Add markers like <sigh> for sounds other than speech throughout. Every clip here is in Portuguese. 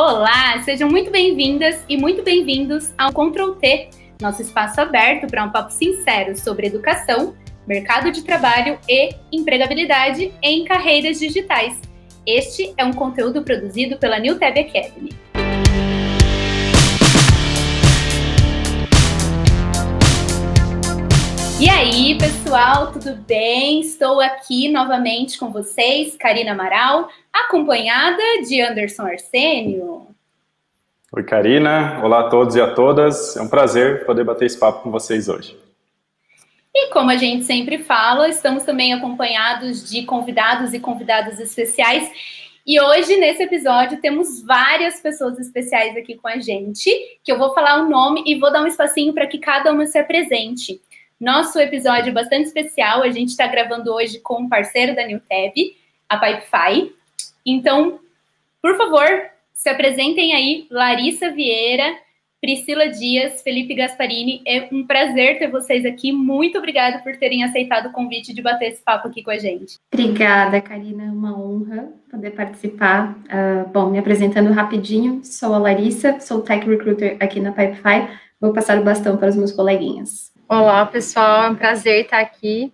Olá, sejam muito bem-vindas e muito bem-vindos ao Ctrl T, nosso espaço aberto para um papo sincero sobre educação, mercado de trabalho e empregabilidade em carreiras digitais. Este é um conteúdo produzido pela New Tab Academy. E aí, pessoal, tudo bem? Estou aqui novamente com vocês, Karina Amaral, acompanhada de Anderson Arsênio. Oi, Karina. Olá a todos e a todas. É um prazer poder bater esse papo com vocês hoje. E como a gente sempre fala, estamos também acompanhados de convidados e convidadas especiais. E hoje, nesse episódio, temos várias pessoas especiais aqui com a gente, que eu vou falar o nome e vou dar um espacinho para que cada uma se apresente. Nosso episódio é bastante especial, a gente está gravando hoje com um parceiro da NewTab, a Pipefy. Então, por favor, se apresentem aí, Larissa Vieira, Priscila Dias, Felipe Gasparini. É um prazer ter vocês aqui. Muito obrigada por terem aceitado o convite de bater esse papo aqui com a gente. Obrigada, Karina. É uma honra poder participar. Uh, bom, me apresentando rapidinho, sou a Larissa, sou Tech Recruiter aqui na Pipefy. Vou passar o bastão para os meus coleguinhas. Olá, pessoal, é um prazer estar aqui.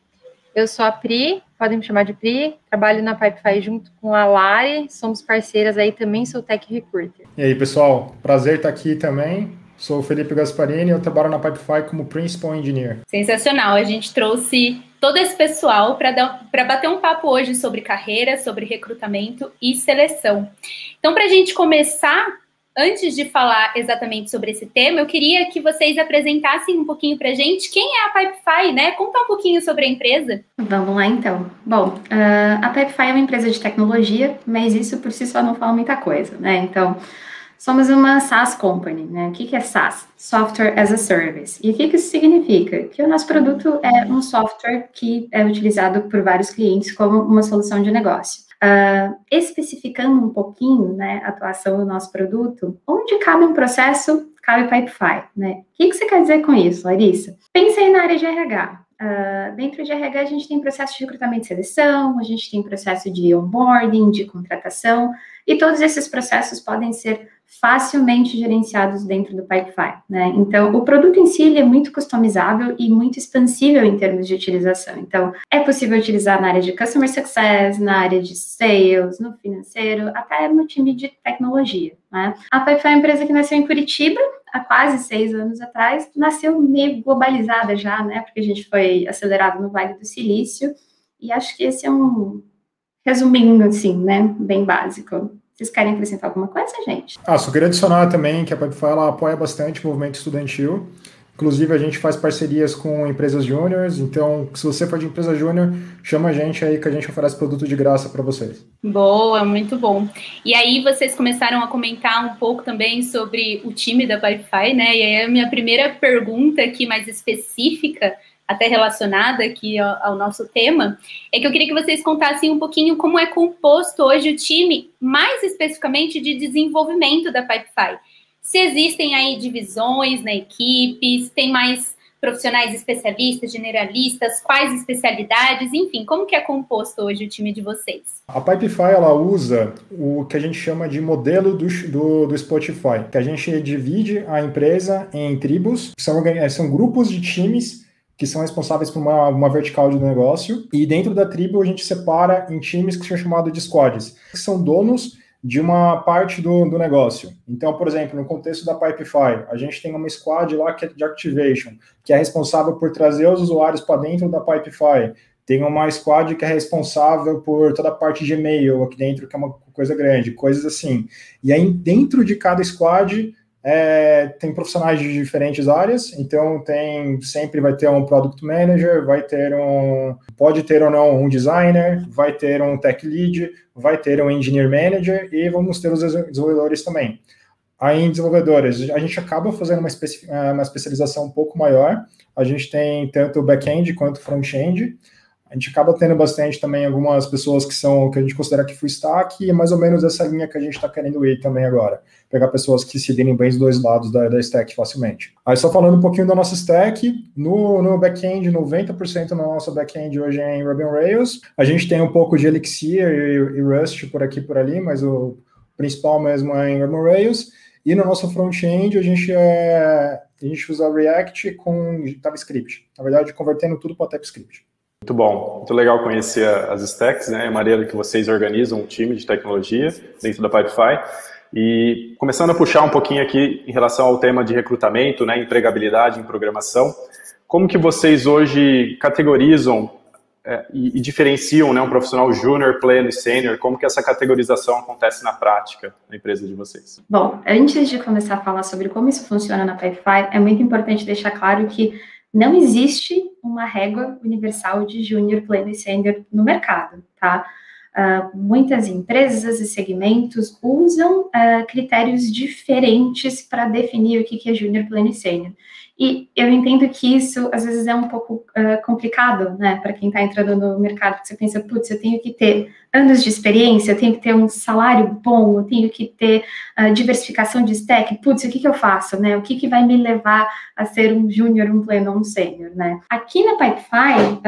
Eu sou a Pri, podem me chamar de Pri, trabalho na Pipefy junto com a Lari, somos parceiras aí também, sou Tech Recruiter. E aí, pessoal, prazer estar aqui também. Sou o Felipe Gasparini, eu trabalho na Pipefy como Principal Engineer. Sensacional, a gente trouxe todo esse pessoal para bater um papo hoje sobre carreira, sobre recrutamento e seleção. Então, para a gente começar, antes de falar exatamente sobre esse tema, eu queria que vocês apresentassem um pouquinho para a gente quem é a Pipefy, né? Contar um pouquinho sobre a empresa. Vamos lá, então. Bom, uh, a Pipefy é uma empresa de tecnologia, mas isso por si só não fala muita coisa, né? Então, somos uma SaaS company, né? O que é SaaS? Software as a Service. E o que isso significa? Que o nosso produto é um software que é utilizado por vários clientes como uma solução de negócio. Uh, especificando um pouquinho né, a atuação do nosso produto, onde cabe um processo, cabe Pipefy. Né? O que, que você quer dizer com isso, Larissa? Pensei na área de RH. Uh, ah, dentro de RH, a gente tem processo de recrutamento e seleção, a gente tem processo de onboarding, de contratação, e todos esses processos podem ser facilmente gerenciados dentro do Pipefy, né? Então, o produto em si é muito customizável e muito expansível em termos de utilização. Então, é possível utilizar na área de Customer Success, na área de Sales, no financeiro, até no time de tecnologia, né? A Pipefy é uma empresa que nasceu em Curitiba, há quase seis anos atrás, nasceu meio globalizada já, né? Porque a gente foi acelerado no Vale do Silício, e acho que esse é um resumindo, assim, né? Bem básico. Vocês querem acrescentar alguma coisa, gente? Ah, só queria adicionar também que a Pipefy ela apoia bastante o movimento estudantil. Inclusive, a gente faz parcerias com empresas júniores, então, se você for de empresa júnior, chama a gente aí que a gente oferece produto de graça para vocês. Boa, muito bom. E aí, vocês começaram a comentar um pouco também sobre o time da Pipefy, né? E aí, a minha primeira pergunta aqui, mais específica, até relacionada aqui ao, ao, nosso tema, é que eu queria que vocês contassem um pouquinho como é composto hoje o time, mais especificamente de desenvolvimento da Pipefy. Se existem aí divisões na equipe, se tem mais profissionais especialistas, generalistas, quais especialidades, enfim, como que é composto hoje o time de vocês? A Pipefy, ela usa o que a gente chama de modelo do, do, do Spotify, que a gente divide a empresa em tribos, são, são grupos de times que são responsáveis por uma, uma vertical de negócio, e dentro da tribo a gente separa em times que são chamados de squads, que são donos de uma parte do, do negócio. Então, por exemplo, no contexto da Pipefy, a gente tem uma squad lá que é de activation, que é responsável por trazer os usuários para dentro da Pipefy. Tem uma squad que é responsável por toda a parte de e-mail aqui dentro, que é uma coisa grande, coisas assim. E aí, dentro de cada squad, é, tem profissionais de diferentes áreas, então tem sempre vai ter um product manager, vai ter um pode ter ou não um designer, vai ter um tech lead, vai ter um engineer manager e vamos ter os desenvolvedores também. Aí em desenvolvedores, a gente acaba fazendo uma, uma especialização um pouco maior. A gente tem tanto back-end quanto front-end. A gente acaba tendo bastante também algumas pessoas que são que a gente considera que full stack e é mais ou menos essa linha que a gente está querendo ir também agora. Pegar pessoas que se direm bem os dois lados da, da stack facilmente. Aí só falando um pouquinho da nossa stack, no, no back-end, 90% do nosso back-end hoje é em Ruby on Rails. A gente tem um pouco de Elixir e, e Rust por aqui por ali, mas o, principal mesmo é Ingram Rails, e no nosso front-end a gente, é, a gente usa React com JavaScript. Na verdade, convertendo tudo para TypeScript. Muito bom, muito legal conhecer as stacks, né, a maneira que vocês organizam um time de tecnologia dentro da Pipefy. E começando a puxar um pouquinho aqui em relação ao tema de recrutamento, né, empregabilidade em programação, como que vocês hoje categorizam é, e, e, diferenciam né, um profissional júnior, pleno e sênior? Como que essa categorização acontece na prática na empresa de vocês? Bom, antes de começar a falar sobre como isso funciona na Pipefy, é muito importante deixar claro que não existe uma régua universal de júnior, pleno e sênior no mercado, tá? Uh, muitas empresas e segmentos usam uh, critérios diferentes para definir o que, que é júnior, pleno e sênior. E eu entendo que isso às vezes é um pouco uh, complicado, né, para quem está entrando no mercado, porque você pensa, putz, eu tenho que ter anos de experiência, eu tenho que ter um salário bom, eu tenho que ter uh, diversificação de stack, putz, o que, que eu faço, né? O que, que vai me levar a ser um júnior, um pleno um sênior, né? Aqui na Pipefy,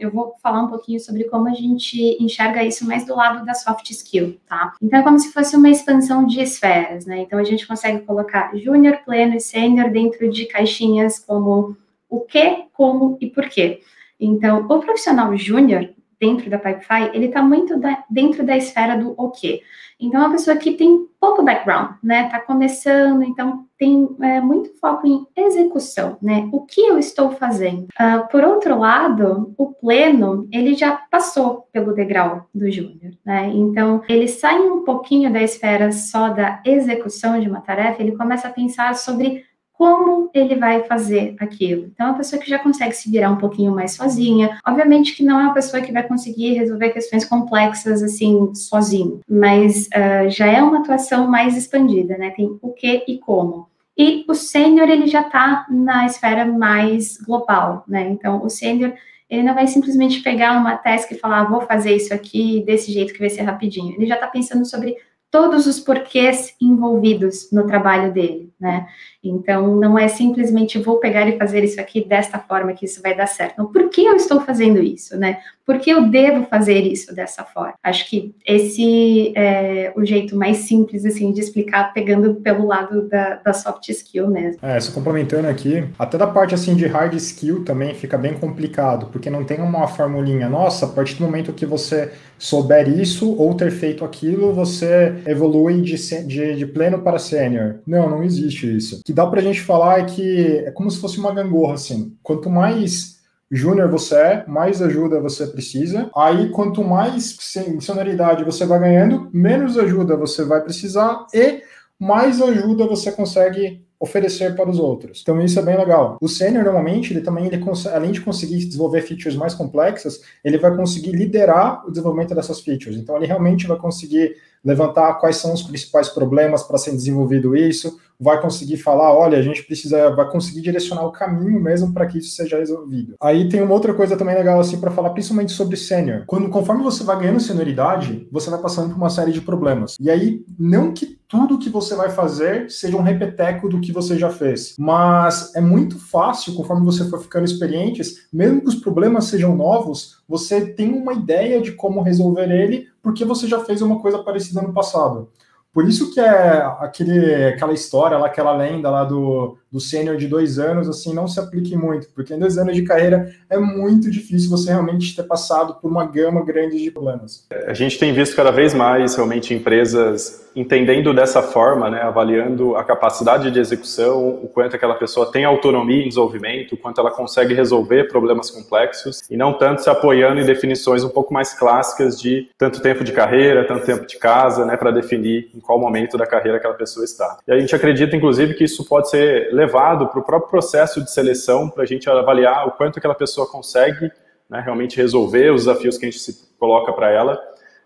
eu vou falar um pouquinho sobre como a gente enxerga isso mais do lado da soft skill, tá? Então, é como se fosse uma expansão de esferas, né? Então, a gente consegue colocar júnior, pleno e sênior dentro de caixinhas como o que, como e por quê. Então, o profissional júnior, dentro da Pipefy, ele está muito da, dentro da esfera do o quê. Então, é uma pessoa que tem pouco background, né? Está começando, então tem é, muito foco em execução, né? O que eu estou fazendo? Uh, por outro lado, o pleno, ele já passou pelo degrau do júnior, né? Então, ele sai um pouquinho da esfera só da execução de uma tarefa, ele começa a pensar sobre como ele vai fazer aquilo. Então, é uma pessoa que já consegue se virar um pouquinho mais sozinha. Obviamente que não é uma pessoa que vai conseguir resolver questões complexas assim sozinho, mas uh, já é uma atuação mais expandida, né? Tem o que e como. E o sênior, ele já está na esfera mais global, né? Então, o sênior, ele não vai simplesmente pegar uma task e falar, ah, vou fazer isso aqui desse jeito que vai ser rapidinho. Ele já está pensando sobre todos os porquês envolvidos no trabalho dele, né? Então, não é simplesmente vou pegar e fazer isso aqui desta forma que isso vai dar certo. Não, por que eu estou fazendo isso, né? Por que eu devo fazer isso dessa forma? Acho que esse é o jeito mais simples, assim, de explicar, pegando pelo lado da, da soft skill mesmo. É, só complementando aqui, até da parte, assim, de hard skill também fica bem complicado, porque não tem uma formulinha, nossa, a partir do momento que você souber isso ou ter feito aquilo, você evolui de, de, de pleno para sênior. Não, não existe isso. O que dá para a gente falar é que é como se fosse uma gangorra, assim. Quanto mais júnior você é, mais ajuda você precisa. Aí, quanto mais senioridade você vai ganhando, menos ajuda você vai precisar e mais ajuda você consegue oferecer para os outros. Então isso é bem legal. O sênior normalmente ele também ele além de conseguir desenvolver features mais complexas, ele vai conseguir liderar o desenvolvimento dessas features. Então ele realmente vai conseguir levantar quais são os principais problemas para ser desenvolvido isso, vai conseguir falar, olha, a gente precisa, vai conseguir direcionar o caminho mesmo para que isso seja resolvido. Aí tem uma outra coisa também legal assim para falar, principalmente sobre sênior. Quando conforme você vai ganhando senioridade, você vai passando por uma série de problemas. E aí não que tudo que você vai fazer seja um repeteco do que você já fez, mas é muito fácil conforme você for ficando experientes, mesmo que os problemas sejam novos, você tem uma ideia de como resolver ele porque você já fez uma coisa parecida no passado. Por isso que é aquele, aquela história aquela lenda lá do, do sênior de dois anos, assim, não se aplique muito, porque em dois anos de carreira é muito difícil você realmente ter passado por uma gama grande de problemas. A gente tem visto cada vez mais realmente empresas entendendo dessa forma, né, avaliando a capacidade de execução, o quanto aquela pessoa tem autonomia em desenvolvimento, o quanto ela consegue resolver problemas complexos, e não tanto se apoiando em definições um pouco mais clássicas de tanto tempo de carreira, tanto tempo de casa, né, para definir em qual momento da carreira aquela pessoa está. E a gente acredita, inclusive, que isso pode ser levado para o próprio processo de seleção, para a gente avaliar o quanto aquela pessoa consegue né, realmente resolver os desafios que a gente se coloca para ela,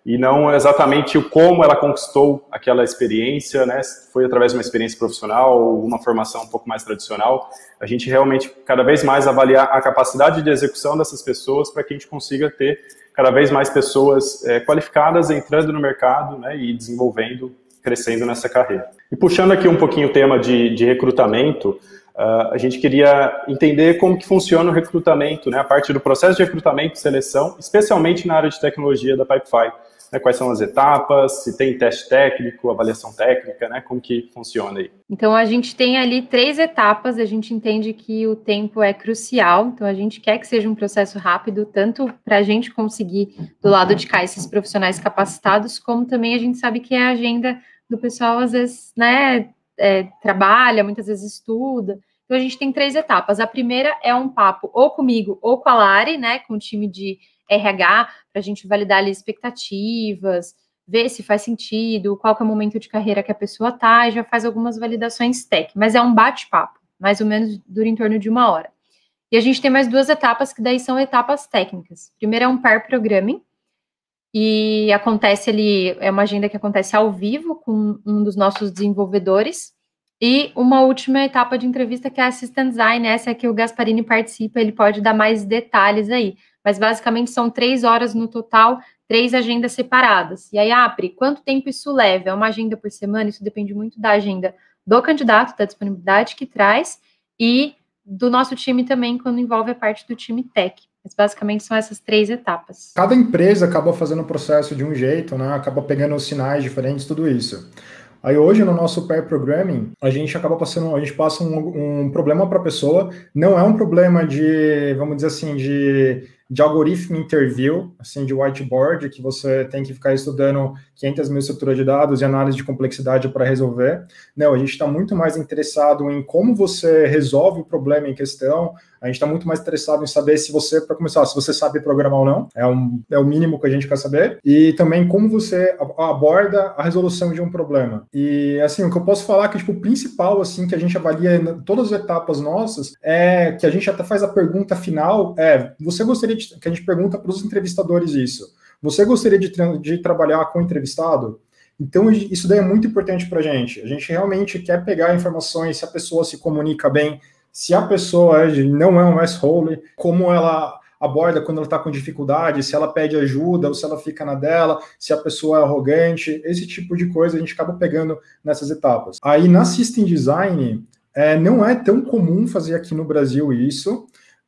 e não exatamente o como ela conquistou aquela experiência, né? Foi através de uma experiência profissional ou uma formação um pouco mais tradicional. A gente realmente cada vez mais avaliar a capacidade de execução dessas pessoas para que a gente consiga ter cada vez mais pessoas é, qualificadas entrando no mercado, né? E desenvolvendo, crescendo nessa carreira. E puxando aqui um pouquinho o tema de, de recrutamento, Uh, a gente queria entender como que funciona o recrutamento, né, a parte do processo de recrutamento e seleção, especialmente na área de tecnologia da Pipefy. né, quais são as etapas, se tem teste técnico, avaliação técnica, né, como que funciona aí? Então, a gente tem ali três etapas, a gente entende que o tempo é crucial, então a gente quer que seja um processo rápido, tanto para a gente conseguir, do lado de cá, esses profissionais capacitados, como também a gente sabe que é a agenda do pessoal, às vezes, né, é, trabalha, muitas vezes estuda, então, a gente tem três etapas. A primeira é um papo ou comigo ou com a Lari, né, com o time de RH, para a gente validar ali expectativas, ver se faz sentido, qual é o momento de carreira que a pessoa está, e já faz algumas validações tech. Mas é um bate-papo, mais ou menos dura em torno de uma hora. E a gente tem mais duas etapas, que daí são etapas técnicas. Primeiro é um pair programming, e acontece ali, é uma agenda que acontece ao vivo com um dos nossos desenvolvedores, e uma última etapa de entrevista que é a Assistant Design, essa é que o Gasparini participa, ele pode dar mais detalhes aí. Mas basicamente são três horas no total, três agendas separadas. E aí, Apri, quanto tempo isso leva? É uma agenda por semana? Isso depende muito da agenda do candidato, da disponibilidade que traz e do nosso time também, quando envolve a parte do time tech. Mas basicamente são essas três etapas. Cada empresa acaba fazendo o processo de um jeito, né? Acaba pegando os sinais diferentes, tudo isso. Aí hoje no nosso pair programming, a gente acaba passando, a gente passa um, um problema para a pessoa, não é um problema de, vamos dizer assim, de de algoritmo interview, assim, de whiteboard, que você tem que ficar estudando 500 mil estruturas de dados e análise de complexidade para resolver. Não, a gente está muito mais interessado em como você resolve o problema em questão, a gente está muito mais interessado em saber se você, para começar, se você sabe programar ou não, é, um, é o mínimo que a gente quer saber, e também como você aborda a resolução de um problema. E, assim, o que eu posso falar que, tipo, o principal, assim, que a gente avalia em todas as etapas nossas, é que a gente até faz a pergunta final, é, você gostaria de, que a gente pergunta para os entrevistadores isso. Você gostaria de, de trabalhar com o entrevistado? Então, isso daí é muito importante para a gente. A gente realmente quer pegar informações, se a pessoa se comunica bem, se a pessoa não é um asshole, como ela aborda quando ela está com dificuldade, se ela pede ajuda ou se ela fica na dela, se a pessoa é arrogante, esse tipo de coisa a gente acaba pegando nessas etapas. Aí na System Design, é, não é tão comum fazer aqui no Brasil isso,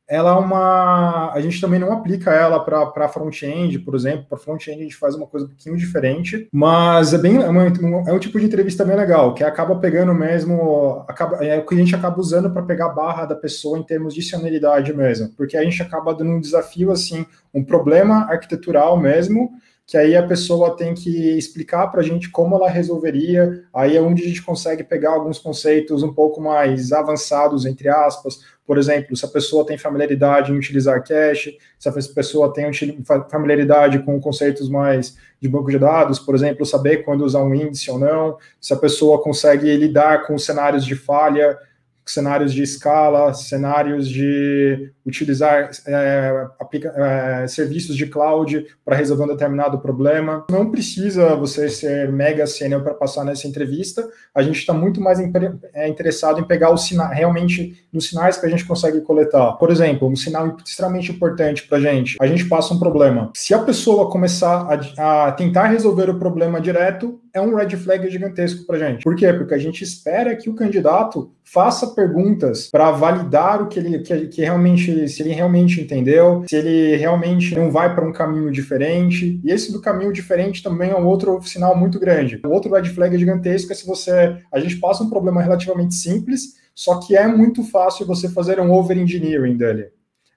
ela é uma. A gente também não aplica ela para front-end, por exemplo. Para front-end a gente faz uma coisa um pouquinho diferente, mas é bem é, uma, é, um tipo de entrevista bem legal, que acaba pegando mesmo. Acaba, é o que a gente acaba usando para pegar a barra da pessoa em termos de senioridade mesmo, porque a gente acaba dando um desafio, assim, um problema arquitetural mesmo que aí a pessoa tem que explicar para a gente como ela resolveria. Aí é onde a gente consegue pegar alguns conceitos um pouco mais avançados, entre aspas. Por exemplo, se a pessoa tem familiaridade em utilizar cache, se a pessoa tem familiaridade com conceitos mais de banco de dados, por exemplo, saber quando usar um índice ou não, se a pessoa consegue lidar com cenários de falha, cenários de escala, cenários de utilizar é, aplica, é, serviços de cloud para resolver um determinado problema. Não precisa você ser mega sênior para passar nessa entrevista. A gente está muito mais é, interessado em pegar os sinais, realmente nos sinais que a gente consegue coletar. Por exemplo, um sinal extremamente importante para a gente. A gente passa um problema. Se a pessoa começar a, a tentar resolver o problema direto, é um red flag gigantesco para a gente. Por quê? Porque a gente espera que o candidato faça perguntas para validar o que ele que, que realmente se ele realmente entendeu, se ele realmente não vai para um caminho diferente. E esse do caminho diferente também é um outro sinal muito grande. O outro red flag é gigantesco é se você. A gente passa um problema relativamente simples, só que é muito fácil você fazer um over-engineering dele.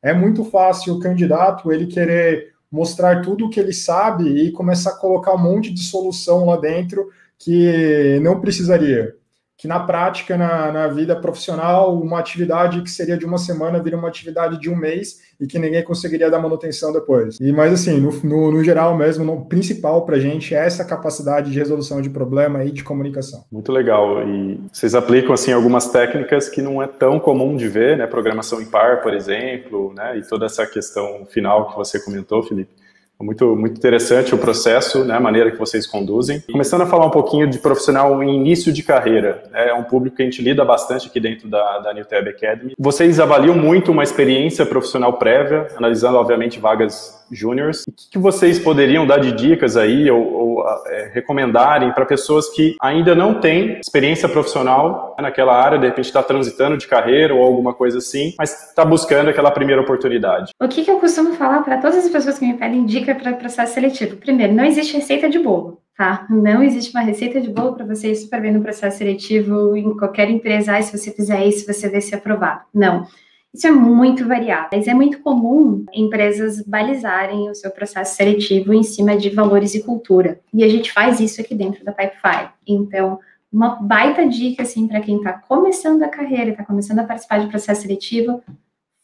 É muito fácil o candidato ele querer mostrar tudo o que ele sabe e começar a colocar um monte de solução lá dentro que não precisaria que na prática, na, na vida profissional, uma atividade que seria de uma semana vira uma atividade de um mês e que ninguém conseguiria dar manutenção depois. E Mas assim, no, no, no geral mesmo, o principal para a gente é essa capacidade de resolução de problema e de comunicação. Muito legal. E vocês aplicam assim algumas técnicas que não é tão comum de ver, né? Programação em par, por exemplo, né? E toda essa questão final que você comentou, Felipe. Muito, muito interessante o processo, né, a maneira que vocês conduzem. Começando a falar um pouquinho de profissional em início de carreira, né, é um público que a gente lida bastante aqui dentro da, da Tab Academy. Vocês avaliam muito uma experiência profissional prévia, analisando, obviamente, vagas júniores. O que, vocês poderiam dar de dicas aí ou, ou é, recomendarem para pessoas que ainda não têm experiência profissional naquela área, de repente está transitando de carreira ou alguma coisa assim, mas está buscando aquela primeira oportunidade? O que, que eu costumo falar para todas as pessoas que me pedem dica para processo seletivo? Primeiro, não existe receita de bolo tá? Não existe uma receita de bolo para você ir super bem no processo seletivo em qualquer empresa. Ah, se você fizer isso, você vai ser aprovado. Não. Isso é muito variável, mas é muito comum empresas balizarem o seu processo seletivo em cima de valores e cultura. E a gente faz isso aqui dentro da Pipefy. Então, uma baita dica assim para quem está começando a carreira, está começando a participar de processo seletivo,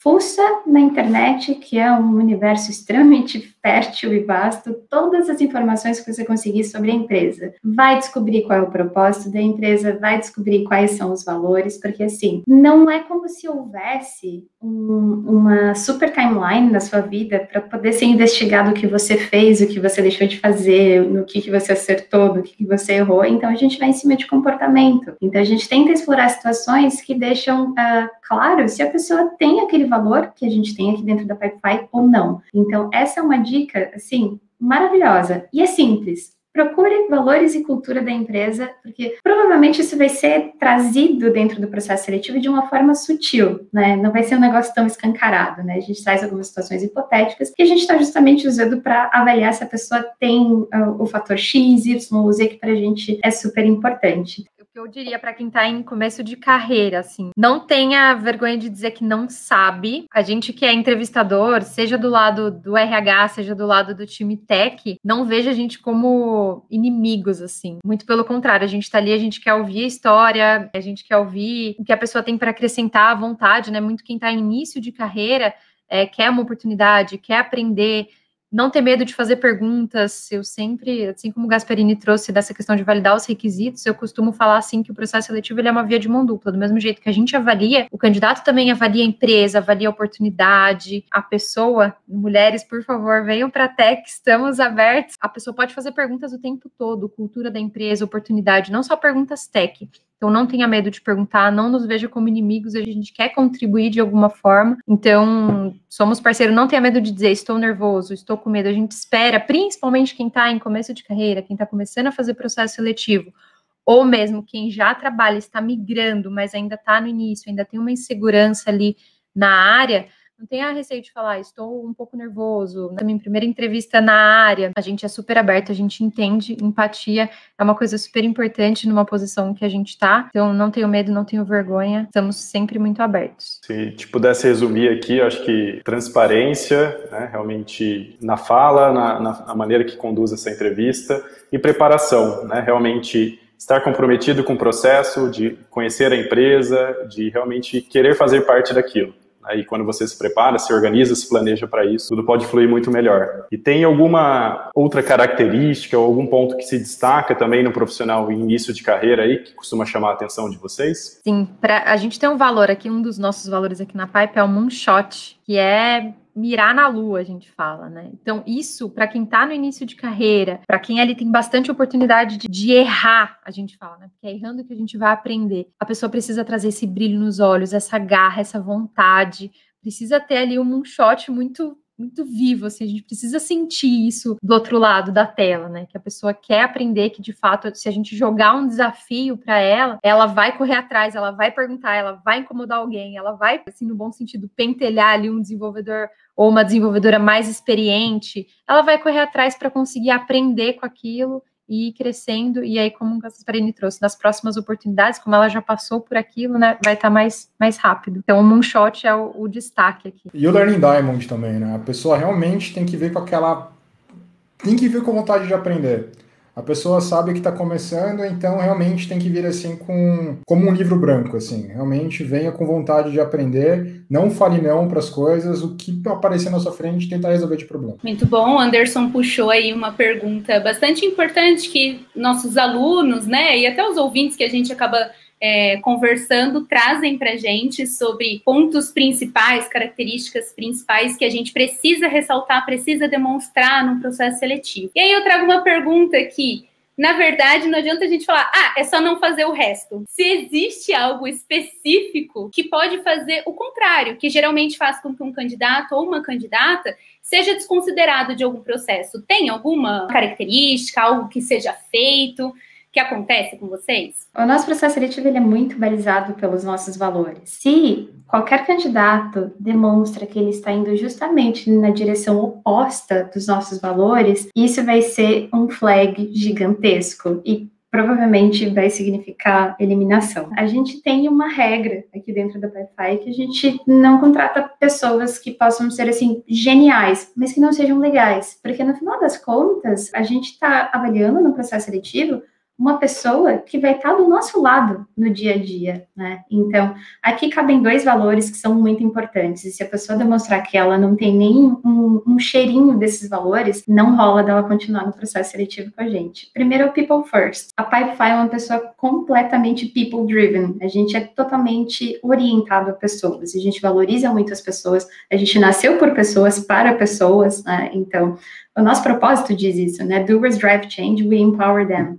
fuça na internet, que é um universo extremamente fértil e vasto, todas as informações que você conseguir sobre a empresa. Vai descobrir qual é o propósito da empresa, vai descobrir quais são os valores, porque assim, não é como se houvesse um, uma super timeline na sua vida para poder ser investigado o que você fez, o que você deixou de fazer, no que, que você acertou, no que, que você errou. Então a gente vai em cima de comportamento. Então a gente tenta explorar situações que deixam uh, claro se a pessoa tem aquele valor que a gente tem aqui dentro da Pipefy ou não. Então essa é uma dica, assim, maravilhosa. E é simples procure valores e cultura da empresa, porque provavelmente isso vai ser trazido dentro do processo seletivo de uma forma sutil, né? Não vai ser um negócio tão escancarado, né? A gente traz algumas situações hipotéticas que a gente está justamente usando para avaliar se a pessoa tem uh, o fator X, Y Z, que para a gente é super importante eu diria para quem está em começo de carreira, assim, não tenha vergonha de dizer que não sabe. A gente que é entrevistador, seja do lado do RH, seja do lado do time tech, não veja a gente como inimigos, assim. Muito pelo contrário, a gente está ali, a gente quer ouvir a história, a gente quer ouvir o que a pessoa tem para acrescentar à vontade, né? Muito quem está em início de carreira é, quer uma oportunidade, quer aprender, não ter medo de fazer perguntas. Eu sempre, assim como o Gasperini trouxe dessa questão de validar os requisitos, eu costumo falar assim que o processo seletivo ele é uma via de mão dupla. Do mesmo jeito que a gente avalia, o candidato também avalia a empresa, avalia a oportunidade, a pessoa. Mulheres, por favor, venham para a Tech, estamos abertos. A pessoa pode fazer perguntas o tempo todo, cultura da empresa, oportunidade, não só perguntas tech. Então, não tenha medo de perguntar, não nos veja como inimigos, a gente quer contribuir de alguma forma. Então, somos parceiros, não tenha medo de dizer estou nervoso, estou com medo. A gente espera, principalmente quem está em começo de carreira, quem está começando a fazer processo seletivo, ou mesmo quem já trabalha, está migrando, mas ainda está no início, ainda tem uma insegurança ali na área não tenha receio de falar, estou um pouco nervoso. Na minha primeira entrevista na área, a gente é super aberto, a gente entende, empatia é uma coisa super importante numa posição que a gente está. Então, não tenho medo, não tenho vergonha, estamos sempre muito abertos. Se te pudesse resumir aqui, acho que transparência, né, realmente na fala, na, na, na maneira que conduz essa entrevista e preparação, né, realmente estar comprometido com o processo, de conhecer a empresa, de realmente querer fazer parte daquilo. Aí quando você se prepara, se organiza, se planeja para isso, tudo pode fluir muito melhor. E tem alguma outra característica ou algum ponto que se destaca também no profissional em início de carreira aí que costuma chamar a atenção de vocês? Sim, pra, a gente tem um valor aqui, um dos nossos valores aqui na Pipe é o moonshot, que é mirar na lua, a gente fala, né? Então, isso, para quem está no início de carreira, para quem ali tem bastante oportunidade de, de, errar, a gente fala, né? Porque é errando que a gente vai aprender. A pessoa precisa trazer esse brilho nos olhos, essa garra, essa vontade. Precisa ter ali um moonshot muito muito vivo, assim, a gente precisa sentir isso do outro lado da tela, né? Que a pessoa quer aprender que de fato, se a gente jogar um desafio para ela, ela vai correr atrás, ela vai perguntar, ela vai incomodar alguém, ela vai, assim, no bom sentido, pentelhar ali um desenvolvedor ou uma desenvolvedora mais experiente, ela vai correr atrás para conseguir aprender com aquilo e ir crescendo. E aí, como o Gasparini trouxe, nas próximas oportunidades, como ela já passou por aquilo, né, vai estar tá mais, mais rápido. Então, o moonshot é o, o destaque aqui. E o Learning Diamond também, né? A pessoa realmente tem que ver com aquela. Tem que vir com vontade de aprender. A pessoa sabe que está começando, então realmente tem que vir assim com como um livro branco, assim. Realmente venha com vontade de aprender, não fale não para as coisas, o que aparecer na sua frente, tentar resolver de problema. Muito bom, Anderson puxou aí uma pergunta bastante importante que nossos alunos, né, e até os ouvintes que a gente acaba é, conversando trazem para gente sobre pontos principais, características principais que a gente precisa ressaltar, precisa demonstrar no processo seletivo. E aí eu trago uma pergunta aqui. na verdade, não adianta a gente falar, ah, é só não fazer o resto. Se existe algo específico que pode fazer o contrário, que geralmente faz com que um candidato ou uma candidata seja desconsiderado de algum processo, tem alguma característica, algo que seja feito? Que acontece com vocês? O nosso processo seletivo ele é muito balizado pelos nossos valores. Se qualquer candidato demonstra que ele está indo justamente na direção oposta dos nossos valores, isso vai ser um flag gigantesco e provavelmente vai significar eliminação. A gente tem uma regra aqui dentro da Wi-Fi que a gente não contrata pessoas que possam ser assim geniais, mas que não sejam legais, porque no final das contas a gente está avaliando no processo seletivo uma pessoa que vai estar do nosso lado no dia a dia, né? Então, aqui cabem dois valores que são muito importantes. E se a pessoa demonstrar que ela não tem nem um, um cheirinho desses valores, não rola dela continuar no processo seletivo com a gente. Primeiro, o people first. A Pipefy é uma pessoa completamente people driven. A gente é totalmente orientado a pessoas. A gente valoriza muito as pessoas. A gente nasceu por pessoas para pessoas, né? Então, o nosso propósito diz isso, né? Doers drive change, we empower them.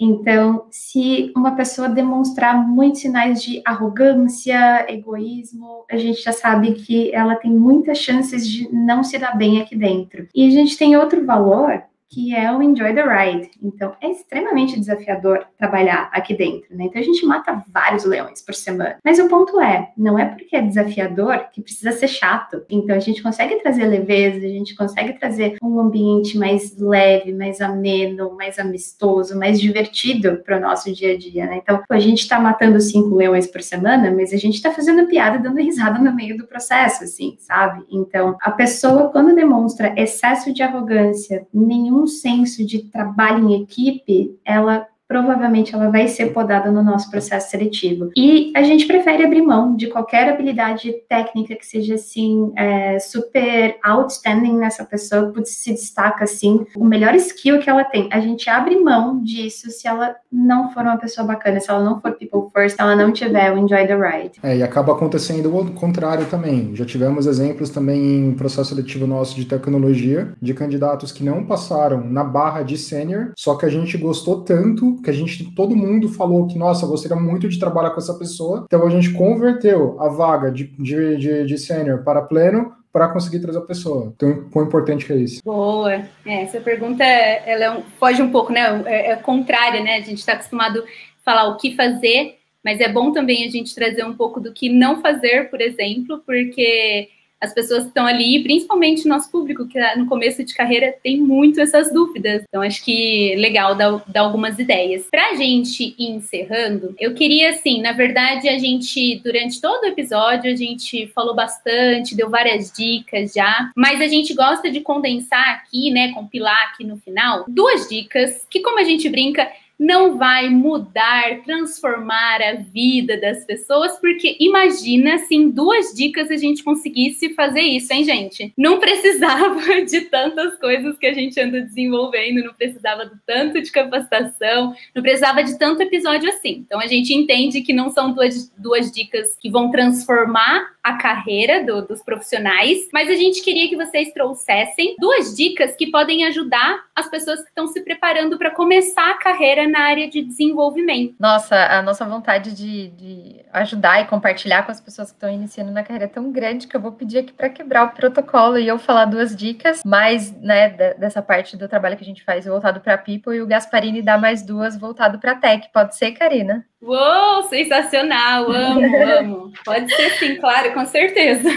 Então, se uma pessoa demonstrar muitos sinais de arrogância, egoísmo, a gente já sabe que ela tem muitas chances de não se dar bem aqui dentro. E a gente tem outro valor que é o Enjoy the Ride. Então, é extremamente desafiador trabalhar aqui dentro, né? Então, a gente mata vários leões por semana. Mas o ponto é, não é porque é desafiador que precisa ser chato. Então, a gente consegue trazer leveza, a gente consegue trazer um ambiente mais leve, mais ameno, mais amistoso, mais divertido para o nosso dia a dia, né? Então, a gente está matando cinco leões por semana, mas a gente está fazendo piada, dando risada no meio do processo, assim, sabe? Então, a pessoa, quando demonstra excesso de arrogância, nenhum um senso de trabalho em equipe, ela provavelmente ela vai ser podada no nosso processo seletivo. E a gente prefere abrir mão de qualquer habilidade técnica que seja assim é, super outstanding nessa pessoa, que se destaca assim, o melhor skill que ela tem. A gente abre mão disso se ela não for uma pessoa bacana, se ela não for people first, se ela não tiver o enjoy the ride. É, e acaba acontecendo o contrário também. Já tivemos exemplos também em processo seletivo nosso de tecnologia, de candidatos que não passaram na barra de sênior, só que a gente gostou tanto que a gente, todo mundo falou que, nossa, gostaria muito de trabalhar com essa pessoa. Então a gente converteu a vaga de, de, de, de sênior para pleno para conseguir trazer a pessoa. Então, quão importante que é isso? Boa. É, essa pergunta, ela é um, foge um pouco, né? É, é contrária, né? A gente está acostumado a falar o que fazer, mas é bom também a gente trazer um pouco do que não fazer, por exemplo, porque as pessoas que estão ali, principalmente nosso público, que no começo de carreira tem muito essas dúvidas. Então, acho que legal dar, dar algumas ideias. Para a gente ir encerrando, eu queria, assim, na verdade, a gente, durante todo o episódio, a gente falou bastante, deu várias dicas já, mas a gente gosta de condensar aqui, né, compilar aqui no final, duas dicas que, como a gente brinca, não vai mudar, transformar a vida das pessoas, porque imagina se em duas dicas a gente conseguisse fazer isso, hein, gente? Não precisava <laughs> de tantas coisas que a gente anda desenvolvendo, não precisava de tanto de capacitação, não precisava de tanto episódio assim. Então a gente entende que não são duas, duas dicas que vão transformar a carreira do, dos profissionais, mas a gente queria que vocês trouxessem duas dicas que podem ajudar as pessoas que estão se preparando para começar a carreira na área de desenvolvimento. Nossa, a nossa vontade de, de ajudar e compartilhar com as pessoas que estão iniciando na carreira é tão grande que eu vou pedir aqui para quebrar o protocolo e eu falar duas dicas, mais né, dessa parte do trabalho que a gente faz voltado para people e o Gasparini dá mais duas voltado para tech. Pode ser, Karina? Uou, sensacional! Amo, <laughs> amo. Pode ser sim, claro, com certeza.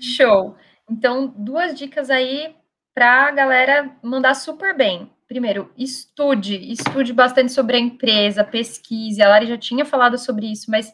Show. Então, duas dicas aí para a galera mandar super bem primeiro, estude, estude bastante sobre a empresa, pesquise. A Lari já tinha falado sobre isso, mas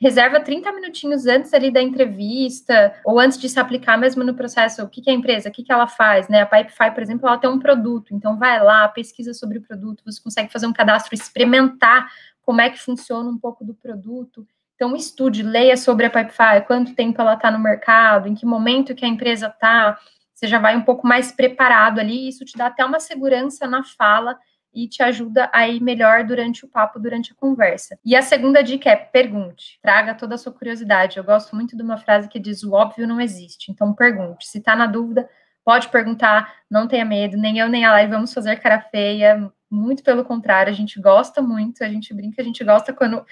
reserva 30 minutinhos antes ali da entrevista, ou antes de se aplicar mesmo no processo, o que, que é a empresa, o que, que ela faz, né? A Pipefy, por exemplo, ela tem um produto, então vai lá, pesquisa sobre o produto, você consegue fazer um cadastro, experimentar como é que funciona um pouco do produto. Então, estude, leia sobre a Pipefy, quanto tempo ela está no mercado, em que momento que a empresa está, você já vai um pouco mais preparado ali, e isso te dá até uma segurança na fala e te ajuda a ir melhor durante o papo, durante a conversa. E a segunda dica é pergunte, traga toda a sua curiosidade. Eu gosto muito de uma frase que diz: o óbvio não existe. Então, pergunte. Se está na dúvida, pode perguntar, não tenha medo, nem eu nem a Lai vamos fazer cara feia, muito pelo contrário, a gente gosta muito, a gente brinca, a gente gosta quando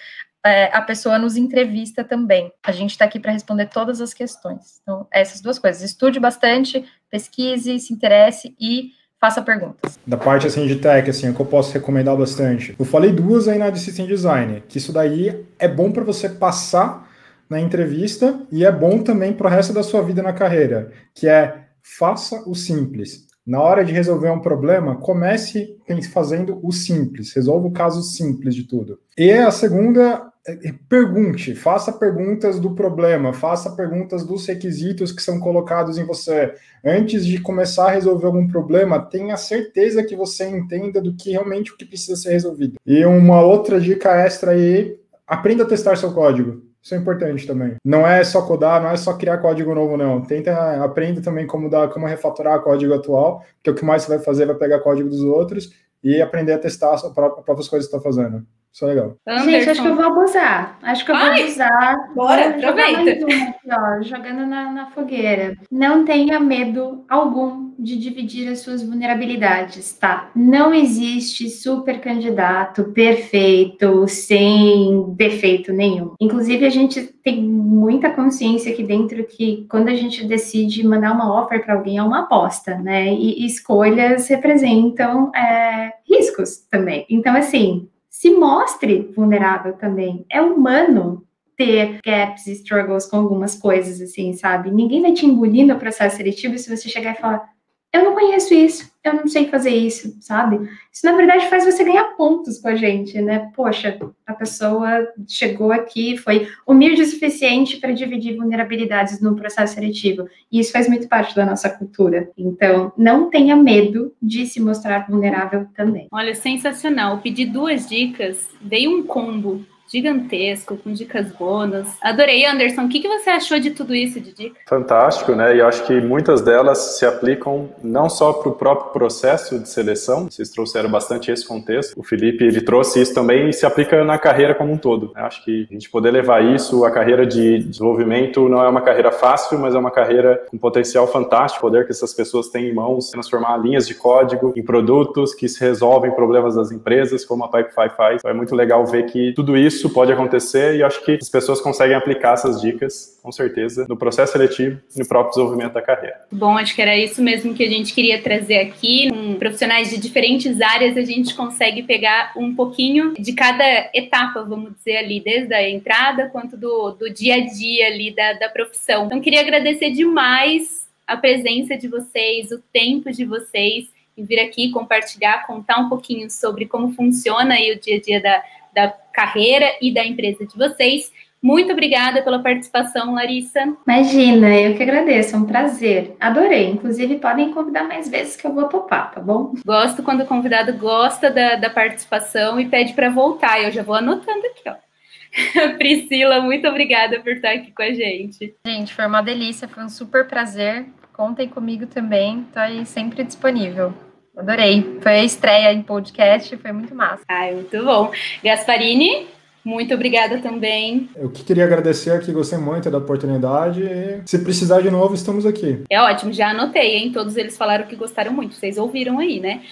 é, a pessoa nos entrevista também. A gente está aqui para responder todas as questões. Então, essas duas coisas. Estude bastante, pesquise, se interesse e faça perguntas. Da parte assim de tech, assim, o que eu posso recomendar bastante. Eu falei duas aí na de System Design, que isso daí é bom para você passar na entrevista e é bom também para o resto da sua vida na carreira, que é faça o simples. Na hora de resolver um problema, comece fazendo o simples, resolva o caso simples de tudo. E a segunda, pergunte, faça perguntas do problema, faça perguntas dos requisitos que são colocados em você. Antes de começar a resolver algum problema, tenha certeza que você entenda do que realmente o que precisa ser resolvido. E uma outra dica extra aí, aprenda a testar seu código. Isso é importante também. Não é só codar, não é só criar código novo, não. Tenta, aprenda também como dar, como refatorar código atual, porque o que mais você vai fazer vai pegar código dos outros e aprender a testar as próprias coisas que está fazendo. Isso é legal. Anderson. Gente, acho que eu vou abusar. Acho que eu Ai, vou abusar. Bora, aproveita. Aqui, ó, jogando na, na fogueira. Não tenha medo algum de dividir as suas vulnerabilidades, tá? Não existe super candidato perfeito, sem defeito nenhum. Inclusive, a gente tem muita consciência aqui dentro que quando a gente decide mandar uma offer para alguém é uma aposta, né? E escolhas representam é, riscos também. Então, assim, se mostre vulnerável também. É humano ter gaps e struggles com algumas coisas, assim, sabe? Ninguém vai te engolir no processo seletivo se você chegar e falar, eu não conheço isso, eu não sei fazer isso, sabe? Isso, na verdade, faz você ganhar pontos com a gente, né? Poxa, a pessoa chegou aqui, foi humilde o suficiente para dividir vulnerabilidades no processo seletivo. E isso faz muito parte da nossa cultura. Então, não tenha medo de se mostrar vulnerável também. Olha, sensacional. Pedi duas dicas, dei um combo gigantesco, com dicas bônus. Adorei, Anderson. O que, que você achou de tudo isso de dica? Fantástico, né? E eu acho que muitas delas se aplicam não só para o próprio processo de seleção, vocês trouxeram bastante esse contexto. O Felipe, ele trouxe isso também e se aplica na carreira como um todo. Eu acho que a gente poder levar isso, a carreira de desenvolvimento não é uma carreira fácil, mas é uma carreira com potencial fantástico, poder que essas pessoas têm em mãos, transformar linhas de código em produtos que resolvem problemas das empresas, como a Pipefy faz. Então é muito legal ver que tudo isso isso pode acontecer e acho que as pessoas conseguem aplicar essas dicas, com certeza, no processo seletivo e no próprio desenvolvimento da carreira. Bom, acho que era isso mesmo que a gente queria trazer aqui. Com profissionais de diferentes áreas, a gente consegue pegar um pouquinho de cada etapa, vamos dizer ali, desde a entrada quanto do, do dia a dia ali da, da profissão. Então, queria agradecer demais a presença de vocês, o tempo de vocês e vir aqui compartilhar, contar um pouquinho sobre como funciona aí o dia a dia da, da carreira e da empresa de vocês. Muito obrigada pela participação, Larissa. Imagina, eu que agradeço, é um prazer. Adorei. Inclusive, podem convidar mais vezes que eu vou topar, tá bom? Gosto quando o convidado gosta da, da participação e pede para voltar. Eu já vou anotando aqui, ó. <laughs> Priscila, muito obrigada por estar aqui com a gente. Gente, foi uma delícia, foi um super prazer. Contem comigo também, estou aí sempre disponível. Adorei. Foi a estreia em podcast, foi muito massa. Ai, muito bom. Gasparini, muito obrigada também. Eu que queria agradecer aqui, gostei muito da oportunidade. Se precisar de novo, estamos aqui. É ótimo, já anotei, hein? Todos eles falaram que gostaram muito, vocês ouviram aí, né?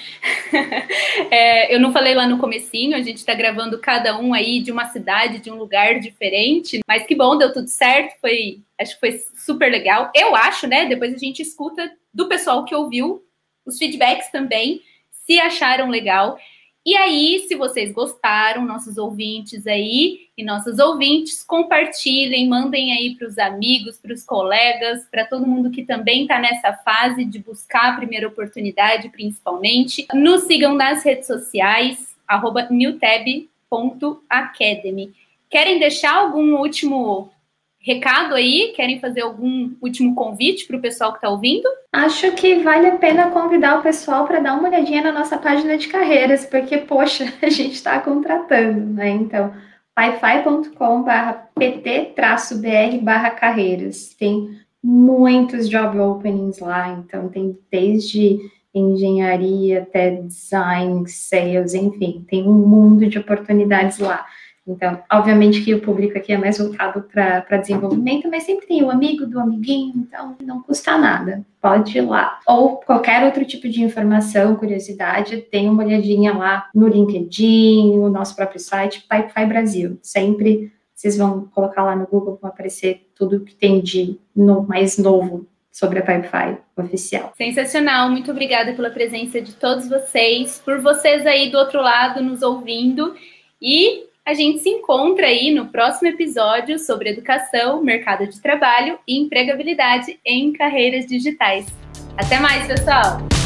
<laughs> é, eu não falei lá no comecinho, a gente tá gravando cada um aí de uma cidade, de um lugar diferente, mas que bom, deu tudo certo, foi, acho que foi super legal. Eu acho, né? Depois a gente escuta do pessoal que ouviu os feedbacks também, se acharam legal. E aí, se vocês gostaram, nossos ouvintes aí e nossas ouvintes, compartilhem, mandem aí para os amigos, para os colegas, para todo mundo que também está nessa fase de buscar a primeira oportunidade, principalmente. Nos sigam nas redes sociais, newtab.academy. Querem deixar algum último recado aí? Querem fazer algum último convite para o pessoal que está ouvindo? Acho que vale a pena convidar o pessoal para dar uma olhadinha na nossa página de carreiras, porque, poxa, <laughs> a gente está contratando, né? Então, pyfi.com pt-br carreiras. Tem muitos job openings lá, então tem desde engenharia até design, sales, enfim, tem um mundo de oportunidades lá. Então, obviamente que o público aqui é mais voltado para desenvolvimento, mas sempre tem o amigo do amiguinho, então não custa nada. Pode ir lá. Ou qualquer outro tipo de informação, curiosidade, tem uma olhadinha lá no LinkedIn, no nosso próprio site, Pipefy Brasil. Sempre vocês vão colocar lá no Google, vai aparecer tudo que tem de no, mais novo sobre a Pipefy oficial. Sensacional, muito obrigada pela presença de todos vocês, por vocês aí do outro lado nos ouvindo e a gente se encontra aí no próximo episódio sobre educação, mercado de trabalho e empregabilidade em carreiras digitais. Até mais, pessoal!